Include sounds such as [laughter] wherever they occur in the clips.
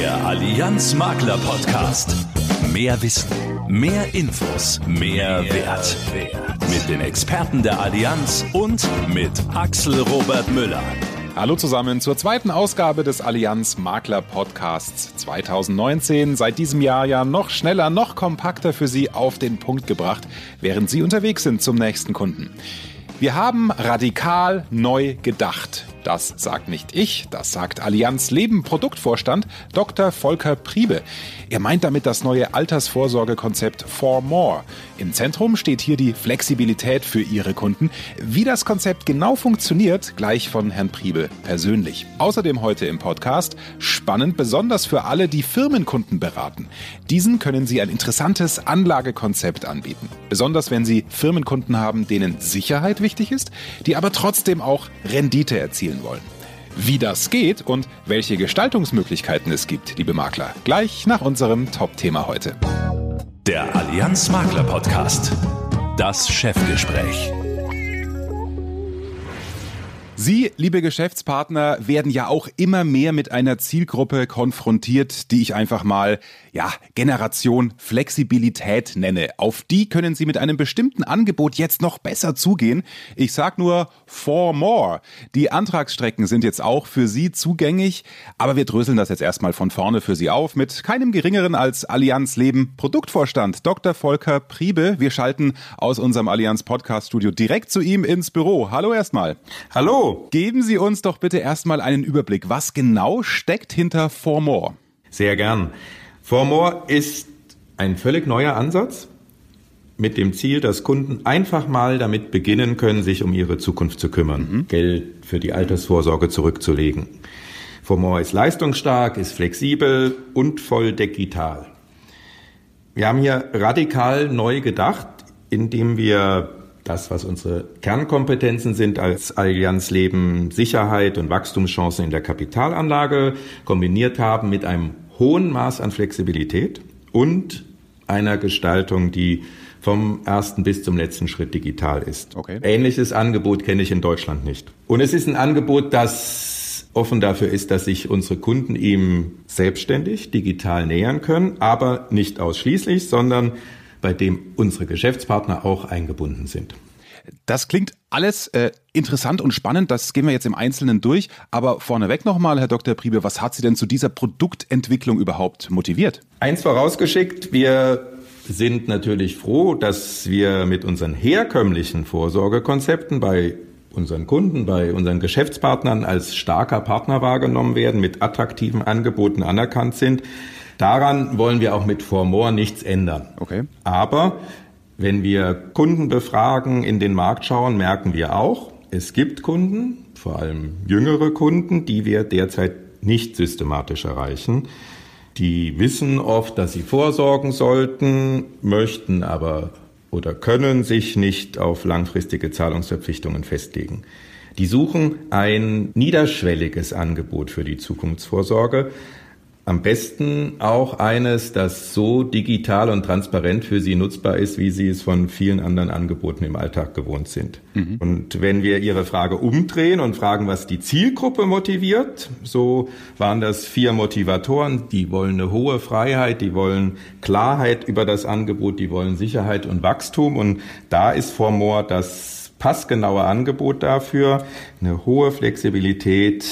Der Allianz Makler Podcast. Mehr Wissen, mehr Infos, mehr, Wert. Mit den Experten der Allianz und mit Axel Robert Müller. Hallo zusammen zur zweiten Ausgabe des Allianz Makler Podcasts 2019. Seit diesem Jahr ja noch schneller, noch kompakter für Sie auf den Punkt gebracht, während Sie unterwegs sind zum nächsten Kunden. Wir haben radikal neu gedacht. Das sagt nicht ich, das sagt Allianz Leben Produktvorstand Dr. Volker Priebe. Er meint damit das neue Altersvorsorgekonzept For More. Im Zentrum steht hier die Flexibilität für Ihre Kunden. Wie das Konzept genau funktioniert, gleich von Herrn Priebe persönlich. Außerdem heute im Podcast spannend besonders für alle, die Firmenkunden beraten. Diesen können Sie ein interessantes Anlagekonzept anbieten. Besonders wenn Sie Firmenkunden haben, denen Sicherheit wichtig ist, die aber trotzdem auch Rendite erzielen wollen. Wie das geht und welche Gestaltungsmöglichkeiten es gibt, liebe Makler, gleich nach unserem Top-Thema heute. Der Allianz Makler Podcast. Das Chefgespräch. Sie, liebe Geschäftspartner, werden ja auch immer mehr mit einer Zielgruppe konfrontiert, die ich einfach mal, ja, Generation Flexibilität nenne. Auf die können Sie mit einem bestimmten Angebot jetzt noch besser zugehen. Ich sag nur for more. Die Antragsstrecken sind jetzt auch für Sie zugänglich, aber wir dröseln das jetzt erstmal von vorne für Sie auf mit keinem geringeren als Allianz Leben Produktvorstand Dr. Volker Priebe. Wir schalten aus unserem Allianz Podcast Studio direkt zu ihm ins Büro. Hallo erstmal. Hallo. Geben Sie uns doch bitte erstmal einen Überblick. Was genau steckt hinter For More? Sehr gern. For More ist ein völlig neuer Ansatz mit dem Ziel, dass Kunden einfach mal damit beginnen können, sich um ihre Zukunft zu kümmern, mhm. Geld für die Altersvorsorge zurückzulegen. For More ist leistungsstark, ist flexibel und voll digital. Wir haben hier radikal neu gedacht, indem wir das, was unsere Kernkompetenzen sind als Allianz Leben, Sicherheit und Wachstumschancen in der Kapitalanlage, kombiniert haben mit einem hohen Maß an Flexibilität und einer Gestaltung, die vom ersten bis zum letzten Schritt digital ist. Okay. Ähnliches Angebot kenne ich in Deutschland nicht. Und es ist ein Angebot, das offen dafür ist, dass sich unsere Kunden ihm selbstständig digital nähern können, aber nicht ausschließlich, sondern bei dem unsere Geschäftspartner auch eingebunden sind. Das klingt alles äh, interessant und spannend, das gehen wir jetzt im Einzelnen durch. Aber vorneweg nochmal, Herr Dr. Priebe, was hat Sie denn zu dieser Produktentwicklung überhaupt motiviert? Eins vorausgeschickt, wir sind natürlich froh, dass wir mit unseren herkömmlichen Vorsorgekonzepten bei unseren Kunden, bei unseren Geschäftspartnern als starker Partner wahrgenommen werden, mit attraktiven Angeboten anerkannt sind. Daran wollen wir auch mit Formor nichts ändern. Okay. Aber wenn wir Kunden befragen, in den Markt schauen, merken wir auch, es gibt Kunden, vor allem jüngere Kunden, die wir derzeit nicht systematisch erreichen. Die wissen oft, dass sie vorsorgen sollten, möchten aber oder können sich nicht auf langfristige Zahlungsverpflichtungen festlegen. Die suchen ein niederschwelliges Angebot für die Zukunftsvorsorge, am besten auch eines, das so digital und transparent für Sie nutzbar ist, wie Sie es von vielen anderen Angeboten im Alltag gewohnt sind. Mhm. Und wenn wir Ihre Frage umdrehen und fragen, was die Zielgruppe motiviert, so waren das vier Motivatoren. Die wollen eine hohe Freiheit, die wollen Klarheit über das Angebot, die wollen Sicherheit und Wachstum. Und da ist Formor das passgenaue Angebot dafür, eine hohe Flexibilität,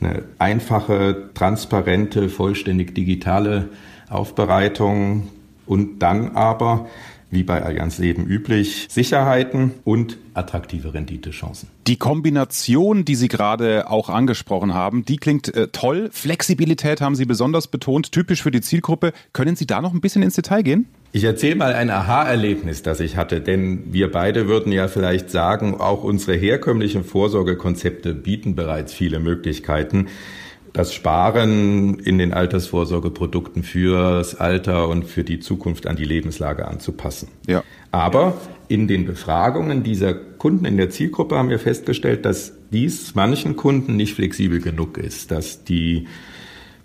eine einfache, transparente, vollständig digitale Aufbereitung. Und dann aber wie bei Allianz Leben üblich, Sicherheiten und attraktive Renditechancen. Die Kombination, die Sie gerade auch angesprochen haben, die klingt äh, toll. Flexibilität haben Sie besonders betont, typisch für die Zielgruppe. Können Sie da noch ein bisschen ins Detail gehen? Ich erzähle mal ein Aha-Erlebnis, das ich hatte, denn wir beide würden ja vielleicht sagen, auch unsere herkömmlichen Vorsorgekonzepte bieten bereits viele Möglichkeiten das Sparen in den Altersvorsorgeprodukten fürs Alter und für die Zukunft an die Lebenslage anzupassen. Ja. Aber in den Befragungen dieser Kunden in der Zielgruppe haben wir festgestellt, dass dies manchen Kunden nicht flexibel genug ist, dass die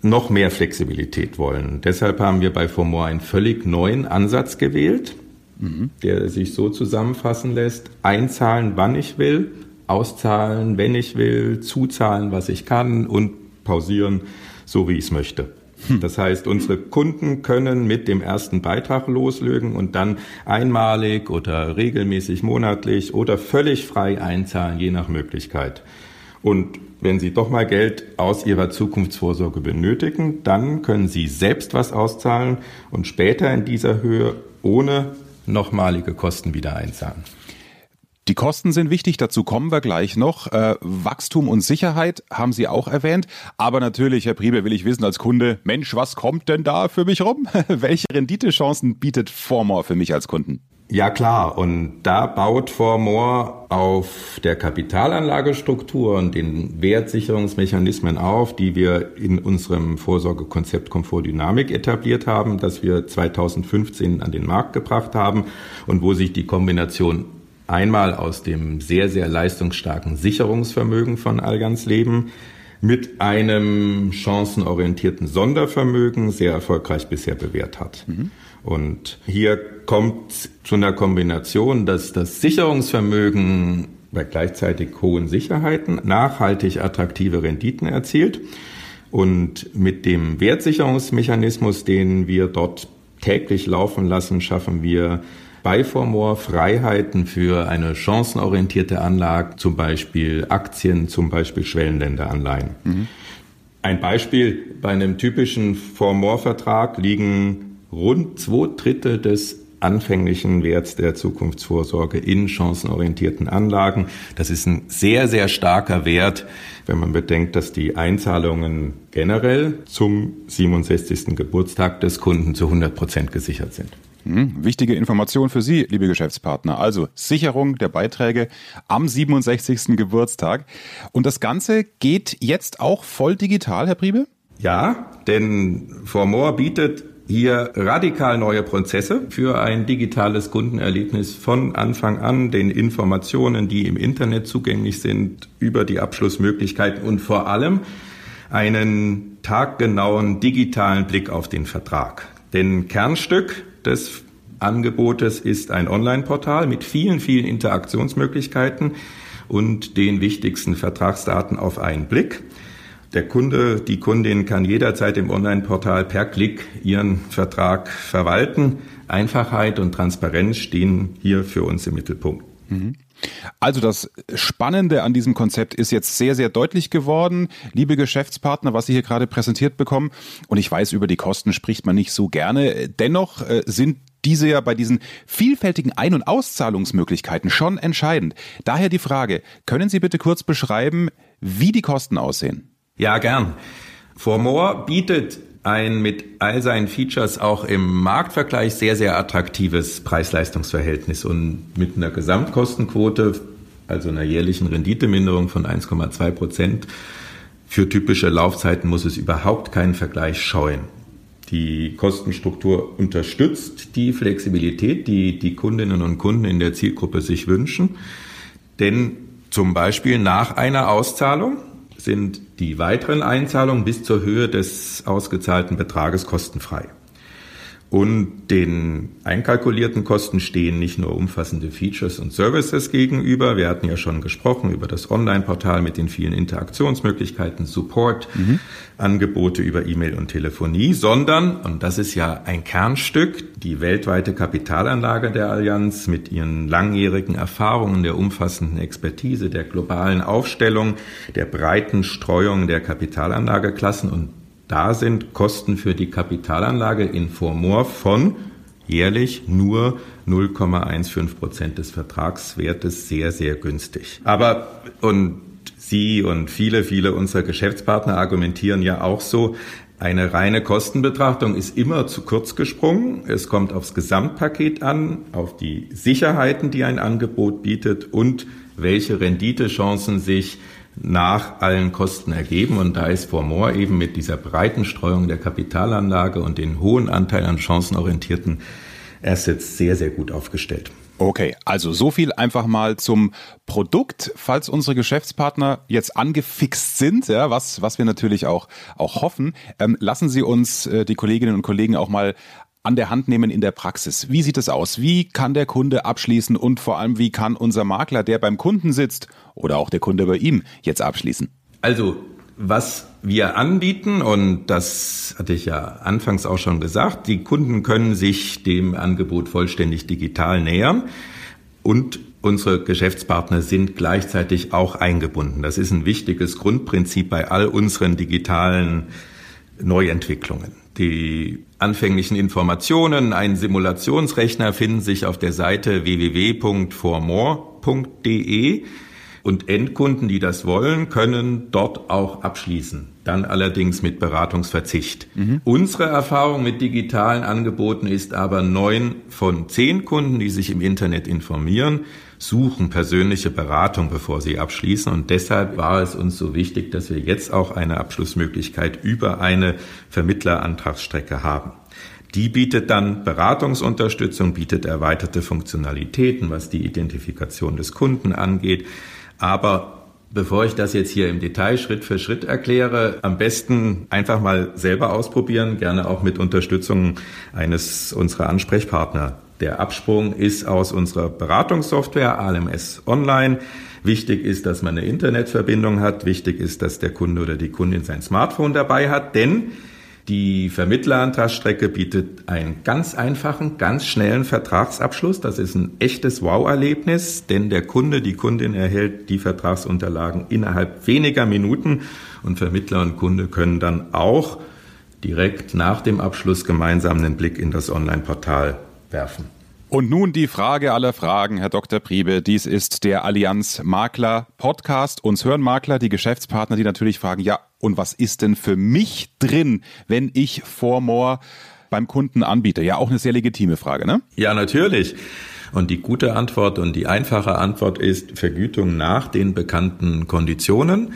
noch mehr Flexibilität wollen. Deshalb haben wir bei Formor einen völlig neuen Ansatz gewählt, mhm. der sich so zusammenfassen lässt, einzahlen, wann ich will, auszahlen, wenn ich will, zuzahlen, was ich kann und pausieren, so wie ich es möchte. Hm. Das heißt, unsere Kunden können mit dem ersten Beitrag loslögen und dann einmalig oder regelmäßig monatlich oder völlig frei einzahlen, je nach Möglichkeit. Und wenn Sie doch mal Geld aus Ihrer Zukunftsvorsorge benötigen, dann können Sie selbst was auszahlen und später in dieser Höhe ohne nochmalige Kosten wieder einzahlen. Die Kosten sind wichtig, dazu kommen wir gleich noch. Äh, Wachstum und Sicherheit haben Sie auch erwähnt. Aber natürlich, Herr Priebe, will ich wissen als Kunde, Mensch, was kommt denn da für mich rum? [laughs] Welche Renditechancen bietet Formor für mich als Kunden? Ja klar, und da baut Formor auf der Kapitalanlagestruktur und den Wertsicherungsmechanismen auf, die wir in unserem Vorsorgekonzept Komfort Dynamik etabliert haben, das wir 2015 an den Markt gebracht haben und wo sich die Kombination einmal aus dem sehr, sehr leistungsstarken Sicherungsvermögen von Allianz Leben mit einem chancenorientierten Sondervermögen sehr erfolgreich bisher bewährt hat. Mhm. Und hier kommt zu einer Kombination, dass das Sicherungsvermögen bei gleichzeitig hohen Sicherheiten nachhaltig attraktive Renditen erzielt. Und mit dem Wertsicherungsmechanismus, den wir dort täglich laufen lassen, schaffen wir bei Formor Freiheiten für eine chancenorientierte Anlage, zum Beispiel Aktien, zum Beispiel Schwellenländeranleihen. Mhm. Ein Beispiel, bei einem typischen Formor-Vertrag liegen rund zwei Drittel des anfänglichen Werts der Zukunftsvorsorge in chancenorientierten Anlagen. Das ist ein sehr, sehr starker Wert, wenn man bedenkt, dass die Einzahlungen generell zum 67. Geburtstag des Kunden zu 100 Prozent gesichert sind. Hm, wichtige Information für Sie, liebe Geschäftspartner. Also Sicherung der Beiträge am 67. Geburtstag. Und das Ganze geht jetzt auch voll digital, Herr Priebe? Ja, denn Formor bietet hier radikal neue Prozesse für ein digitales Kundenerlebnis von Anfang an, den Informationen, die im Internet zugänglich sind, über die Abschlussmöglichkeiten und vor allem einen taggenauen digitalen Blick auf den Vertrag. Denn Kernstück des Angebotes ist ein Online-Portal mit vielen, vielen Interaktionsmöglichkeiten und den wichtigsten Vertragsdaten auf einen Blick. Der Kunde, die Kundin kann jederzeit im Online-Portal per Klick ihren Vertrag verwalten. Einfachheit und Transparenz stehen hier für uns im Mittelpunkt. Mhm. Also das Spannende an diesem Konzept ist jetzt sehr, sehr deutlich geworden, liebe Geschäftspartner, was Sie hier gerade präsentiert bekommen. Und ich weiß, über die Kosten spricht man nicht so gerne. Dennoch äh, sind diese ja bei diesen vielfältigen Ein- und Auszahlungsmöglichkeiten schon entscheidend. Daher die Frage, können Sie bitte kurz beschreiben, wie die Kosten aussehen? Ja, gern. Formore bietet ein mit all seinen Features auch im Marktvergleich sehr, sehr attraktives Preis-Leistungs-Verhältnis und mit einer Gesamtkostenquote, also einer jährlichen Renditeminderung von 1,2 Prozent. Für typische Laufzeiten muss es überhaupt keinen Vergleich scheuen. Die Kostenstruktur unterstützt die Flexibilität, die die Kundinnen und Kunden in der Zielgruppe sich wünschen. Denn zum Beispiel nach einer Auszahlung sind die weiteren Einzahlungen bis zur Höhe des ausgezahlten Betrages kostenfrei. Und den einkalkulierten Kosten stehen nicht nur umfassende Features und Services gegenüber. Wir hatten ja schon gesprochen über das Online-Portal mit den vielen Interaktionsmöglichkeiten, Support, mhm. Angebote über E-Mail und Telefonie, sondern, und das ist ja ein Kernstück, die weltweite Kapitalanlage der Allianz mit ihren langjährigen Erfahrungen, der umfassenden Expertise, der globalen Aufstellung, der breiten Streuung der Kapitalanlageklassen und da sind Kosten für die Kapitalanlage in Formor von jährlich nur 0,15 Prozent des Vertragswertes sehr, sehr günstig. Aber, und Sie und viele, viele unserer Geschäftspartner argumentieren ja auch so, eine reine Kostenbetrachtung ist immer zu kurz gesprungen. Es kommt aufs Gesamtpaket an, auf die Sicherheiten, die ein Angebot bietet und welche Renditechancen sich nach allen Kosten ergeben. Und da ist Formor eben mit dieser breiten Streuung der Kapitalanlage und den hohen Anteil an chancenorientierten Assets sehr, sehr gut aufgestellt. Okay, also so viel einfach mal zum Produkt, falls unsere Geschäftspartner jetzt angefixt sind, ja, was, was wir natürlich auch, auch hoffen. Ähm, lassen Sie uns äh, die Kolleginnen und Kollegen auch mal an der Hand nehmen in der Praxis. Wie sieht es aus? Wie kann der Kunde abschließen und vor allem, wie kann unser Makler, der beim Kunden sitzt oder auch der Kunde bei ihm jetzt abschließen? Also Was wir anbieten, und das hatte ich ja anfangs auch schon gesagt, die Kunden können sich dem Angebot vollständig digital nähern und unsere Geschäftspartner sind gleichzeitig auch eingebunden. Das ist ein wichtiges Grundprinzip bei all unseren digitalen Neuentwicklungen. Die anfänglichen Informationen, ein Simulationsrechner finden sich auf der Seite www.formore.de. Und Endkunden, die das wollen, können dort auch abschließen. Dann allerdings mit Beratungsverzicht. Mhm. Unsere Erfahrung mit digitalen Angeboten ist aber neun von zehn Kunden, die sich im Internet informieren, suchen persönliche Beratung, bevor sie abschließen. Und deshalb war es uns so wichtig, dass wir jetzt auch eine Abschlussmöglichkeit über eine Vermittlerantragsstrecke haben. Die bietet dann Beratungsunterstützung, bietet erweiterte Funktionalitäten, was die Identifikation des Kunden angeht, aber Bevor ich das jetzt hier im Detail Schritt für Schritt erkläre, am besten einfach mal selber ausprobieren, gerne auch mit Unterstützung eines unserer Ansprechpartner. Der Absprung ist aus unserer Beratungssoftware ALMS Online. Wichtig ist, dass man eine Internetverbindung hat. Wichtig ist, dass der Kunde oder die Kundin sein Smartphone dabei hat, denn die Vermittlerantragsstrecke bietet einen ganz einfachen, ganz schnellen Vertragsabschluss. Das ist ein echtes Wow-Erlebnis, denn der Kunde, die Kundin erhält die Vertragsunterlagen innerhalb weniger Minuten und Vermittler und Kunde können dann auch direkt nach dem Abschluss gemeinsam einen Blick in das Online-Portal werfen. Und nun die Frage aller Fragen, Herr Dr. Priebe. Dies ist der Allianz Makler Podcast. Uns hören Makler, die Geschäftspartner, die natürlich fragen, ja, und was ist denn für mich drin, wenn ich Formore beim Kunden anbiete? Ja, auch eine sehr legitime Frage, ne? Ja, natürlich. Und die gute Antwort und die einfache Antwort ist Vergütung nach den bekannten Konditionen.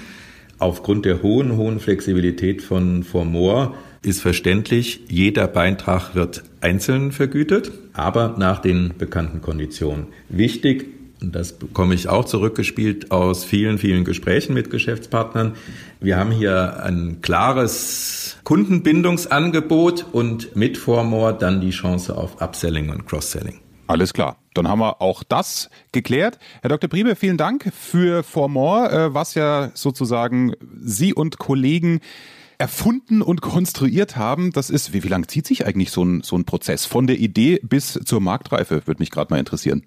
Aufgrund der hohen, hohen Flexibilität von Formore ist verständlich, jeder Beitrag wird einzeln vergütet, aber nach den bekannten Konditionen. Wichtig, und das bekomme ich auch zurückgespielt aus vielen, vielen Gesprächen mit Geschäftspartnern. Wir haben hier ein klares Kundenbindungsangebot und mit Formore dann die Chance auf Upselling und Cross-Selling. Alles klar. Dann haben wir auch das geklärt. Herr Dr. Priebe, vielen Dank für Formore, äh, was ja sozusagen Sie und Kollegen erfunden und konstruiert haben. Das ist, wie, wie lang zieht sich eigentlich so ein, so ein Prozess von der Idee bis zur Marktreife? Würde mich gerade mal interessieren.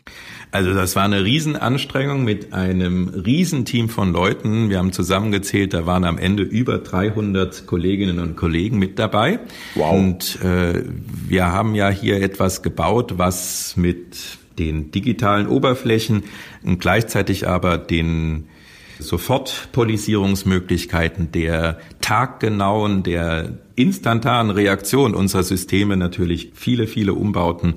Also das war eine Riesenanstrengung mit einem Riesenteam von Leuten. Wir haben zusammengezählt, da waren am Ende über 300 Kolleginnen und Kollegen mit dabei. Wow. Und äh, wir haben ja hier etwas gebaut, was mit den digitalen Oberflächen und gleichzeitig aber den Sofortpolisierungsmöglichkeiten, der taggenauen, der instantanen Reaktion unserer Systeme natürlich viele, viele Umbauten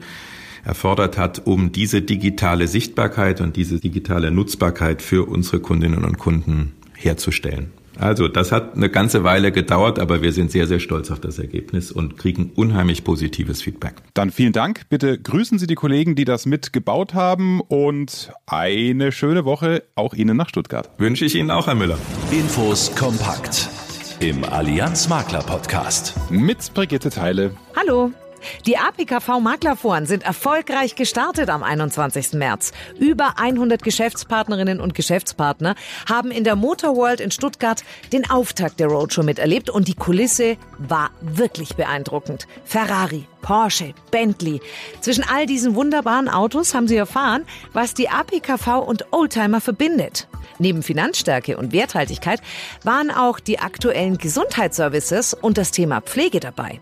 erfordert hat, um diese digitale Sichtbarkeit und diese digitale Nutzbarkeit für unsere Kundinnen und Kunden herzustellen. Also das hat eine ganze Weile gedauert, aber wir sind sehr, sehr stolz auf das Ergebnis und kriegen unheimlich positives Feedback. Dann vielen Dank. Bitte grüßen Sie die Kollegen, die das mitgebaut haben und eine schöne Woche auch Ihnen nach Stuttgart. Wünsche ich Ihnen auch, Herr Müller. Infos kompakt im Allianz Makler Podcast. Mit Brigitte Teile. Hallo. Die APKV Maklerforen sind erfolgreich gestartet am 21. März. Über 100 Geschäftspartnerinnen und Geschäftspartner haben in der Motor World in Stuttgart den Auftakt der Roadshow miterlebt und die Kulisse war wirklich beeindruckend. Ferrari, Porsche, Bentley. Zwischen all diesen wunderbaren Autos haben sie erfahren, was die APKV und Oldtimer verbindet. Neben Finanzstärke und Werthaltigkeit waren auch die aktuellen Gesundheitsservices und das Thema Pflege dabei.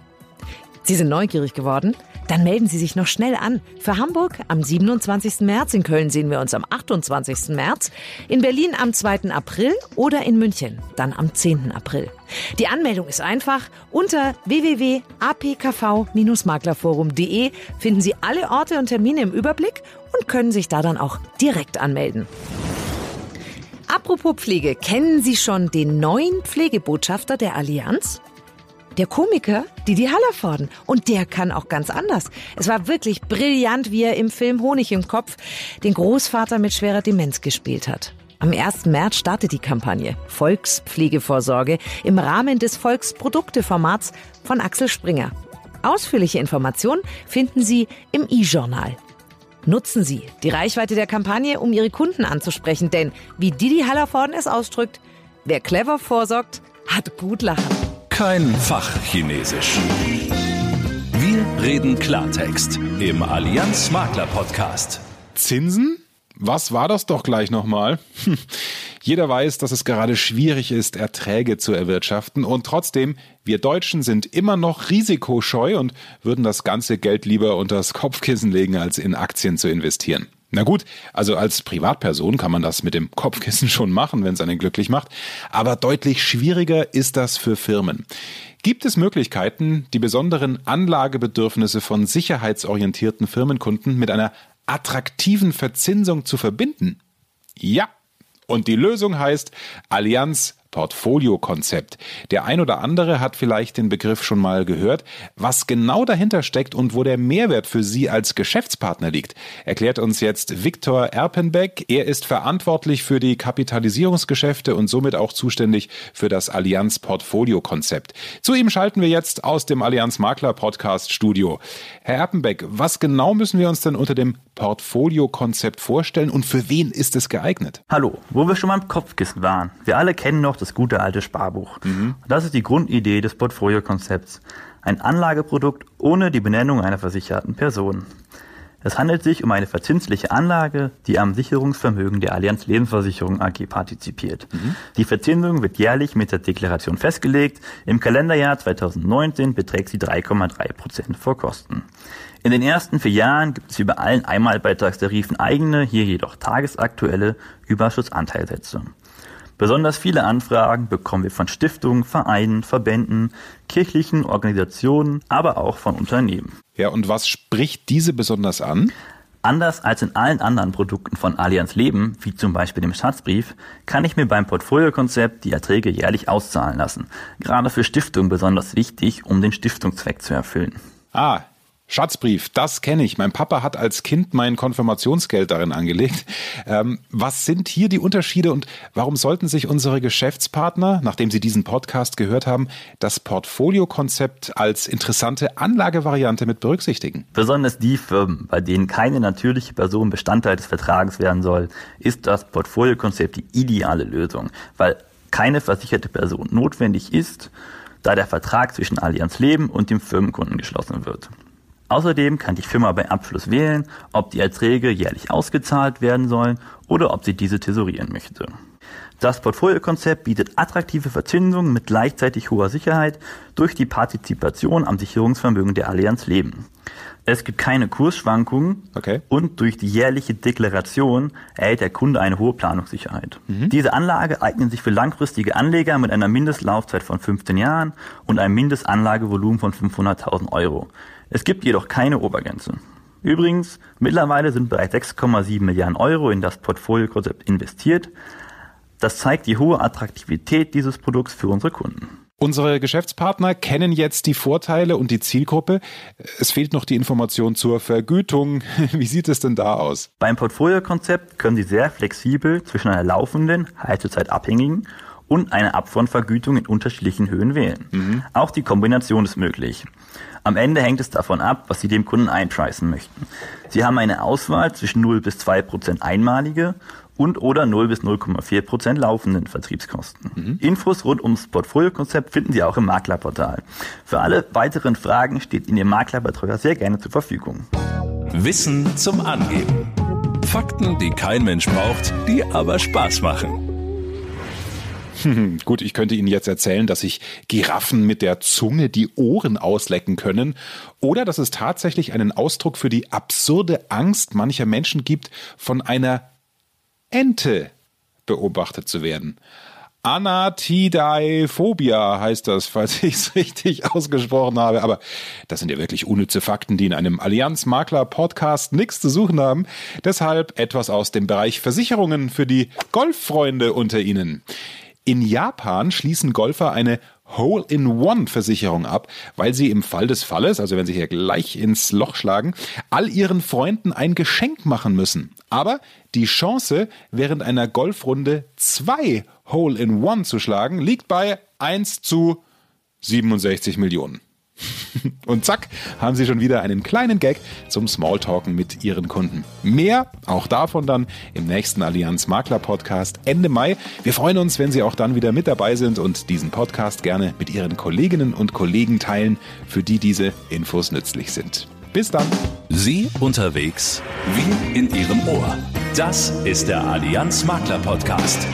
Sie sind neugierig geworden? Dann melden Sie sich noch schnell an. Für Hamburg am 27. März, in Köln sehen wir uns am 28. März, in Berlin am 2. April oder in München dann am 10. April. Die Anmeldung ist einfach. Unter www.apkv-maklerforum.de finden Sie alle Orte und Termine im Überblick und können sich da dann auch direkt anmelden. Apropos Pflege, kennen Sie schon den neuen Pflegebotschafter der Allianz? Der Komiker Didi Hallervorden. Und der kann auch ganz anders. Es war wirklich brillant, wie er im Film Honig im Kopf den Großvater mit schwerer Demenz gespielt hat. Am 1. März startet die Kampagne Volkspflegevorsorge im Rahmen des Volksprodukteformats von Axel Springer. Ausführliche Informationen finden Sie im e-Journal. Nutzen Sie die Reichweite der Kampagne, um Ihre Kunden anzusprechen, denn wie Didi Hallervorden es ausdrückt, wer clever vorsorgt, hat gut lachen. Kein Fachchinesisch. Wir reden Klartext im Allianz Makler Podcast. Zinsen? Was war das doch gleich nochmal? Jeder weiß, dass es gerade schwierig ist, Erträge zu erwirtschaften und trotzdem, wir Deutschen sind immer noch risikoscheu und würden das ganze Geld lieber unters Kopfkissen legen, als in Aktien zu investieren. Na gut, also als Privatperson kann man das mit dem Kopfkissen schon machen, wenn es einen glücklich macht, aber deutlich schwieriger ist das für Firmen. Gibt es Möglichkeiten, die besonderen Anlagebedürfnisse von sicherheitsorientierten Firmenkunden mit einer attraktiven Verzinsung zu verbinden? Ja. Und die Lösung heißt Allianz Portfolio-Konzept. Der ein oder andere hat vielleicht den Begriff schon mal gehört. Was genau dahinter steckt und wo der Mehrwert für Sie als Geschäftspartner liegt, erklärt uns jetzt Viktor Erpenbeck. Er ist verantwortlich für die Kapitalisierungsgeschäfte und somit auch zuständig für das Allianz Portfolio-Konzept. Zu ihm schalten wir jetzt aus dem Allianz Makler Podcast Studio. Herr Erpenbeck, was genau müssen wir uns denn unter dem Portfolio-Konzept vorstellen und für wen ist es geeignet? Hallo, wo wir schon mal im Kopfkissen waren. Wir alle kennen noch das gute alte Sparbuch. Mhm. Das ist die Grundidee des Portfolio-Konzepts. Ein Anlageprodukt ohne die Benennung einer versicherten Person. Es handelt sich um eine verzinsliche Anlage, die am Sicherungsvermögen der Allianz Lebensversicherung AG partizipiert. Mhm. Die Verzinsung wird jährlich mit der Deklaration festgelegt. Im Kalenderjahr 2019 beträgt sie 3,3 Prozent vor Kosten. In den ersten vier Jahren gibt es bei allen Einmalbeitragstarifen eigene, hier jedoch tagesaktuelle Überschussanteilsätze. Besonders viele Anfragen bekommen wir von Stiftungen, Vereinen, Verbänden, kirchlichen Organisationen, aber auch von Unternehmen. Ja, und was spricht diese besonders an? Anders als in allen anderen Produkten von Allianz Leben, wie zum Beispiel dem Schatzbrief, kann ich mir beim Portfoliokonzept die Erträge jährlich auszahlen lassen. Gerade für Stiftungen besonders wichtig, um den Stiftungszweck zu erfüllen. Ah, Schatzbrief, das kenne ich. Mein Papa hat als Kind mein Konfirmationsgeld darin angelegt. Ähm, was sind hier die Unterschiede und warum sollten sich unsere Geschäftspartner, nachdem sie diesen Podcast gehört haben, das Portfoliokonzept als interessante Anlagevariante mit berücksichtigen? Besonders die Firmen, bei denen keine natürliche Person Bestandteil des Vertrages werden soll, ist das Portfoliokonzept die ideale Lösung, weil keine versicherte Person notwendig ist, da der Vertrag zwischen Allianz Leben und dem Firmenkunden geschlossen wird. Außerdem kann die Firma bei Abschluss wählen, ob die Erträge jährlich ausgezahlt werden sollen oder ob sie diese tesorieren möchte. Das Portfoliokonzept bietet attraktive Verzinsungen mit gleichzeitig hoher Sicherheit durch die Partizipation am Sicherungsvermögen der Allianz Leben. Es gibt keine Kursschwankungen okay. und durch die jährliche Deklaration erhält der Kunde eine hohe Planungssicherheit. Mhm. Diese Anlage eignet sich für langfristige Anleger mit einer Mindestlaufzeit von 15 Jahren und einem Mindestanlagevolumen von 500.000 Euro. Es gibt jedoch keine Obergrenze. Übrigens, mittlerweile sind bereits 6,7 Milliarden Euro in das Portfoliokonzept investiert. Das zeigt die hohe Attraktivität dieses Produkts für unsere Kunden. Unsere Geschäftspartner kennen jetzt die Vorteile und die Zielgruppe. Es fehlt noch die Information zur Vergütung. [laughs] Wie sieht es denn da aus? Beim Portfoliokonzept können Sie sehr flexibel zwischen einer laufenden, haltezeitabhängigen und einer Upfront-Vergütung in unterschiedlichen Höhen wählen. Mhm. Auch die Kombination ist möglich. Am Ende hängt es davon ab, was Sie dem Kunden einpreisen möchten. Sie haben eine Auswahl zwischen 0 bis 2 Prozent einmalige und oder 0 bis 0,4 Prozent laufenden Vertriebskosten. Mhm. Infos rund ums Portfoliokonzept finden Sie auch im Maklerportal. Für alle weiteren Fragen steht Ihnen Ihr Maklerbetreuer sehr gerne zur Verfügung. Wissen zum Angeben. Fakten, die kein Mensch braucht, die aber Spaß machen. [laughs] Gut, ich könnte Ihnen jetzt erzählen, dass sich Giraffen mit der Zunge die Ohren auslecken können oder dass es tatsächlich einen Ausdruck für die absurde Angst mancher Menschen gibt, von einer Ente beobachtet zu werden. Anatidaephobia heißt das, falls ich es [laughs] richtig ausgesprochen habe. Aber das sind ja wirklich unnütze Fakten, die in einem Allianz-Makler-Podcast nichts zu suchen haben. Deshalb etwas aus dem Bereich Versicherungen für die Golffreunde unter Ihnen. In Japan schließen Golfer eine Hole-in-One-Versicherung ab, weil sie im Fall des Falles, also wenn sie hier gleich ins Loch schlagen, all ihren Freunden ein Geschenk machen müssen. Aber die Chance, während einer Golfrunde zwei Hole-in-One zu schlagen, liegt bei 1 zu 67 Millionen. [laughs] Und zack, haben Sie schon wieder einen kleinen Gag zum Smalltalken mit Ihren Kunden. Mehr, auch davon dann im nächsten Allianz Makler Podcast Ende Mai. Wir freuen uns, wenn Sie auch dann wieder mit dabei sind und diesen Podcast gerne mit Ihren Kolleginnen und Kollegen teilen, für die diese Infos nützlich sind. Bis dann. Sie unterwegs wie in Ihrem Ohr. Das ist der Allianz Makler Podcast.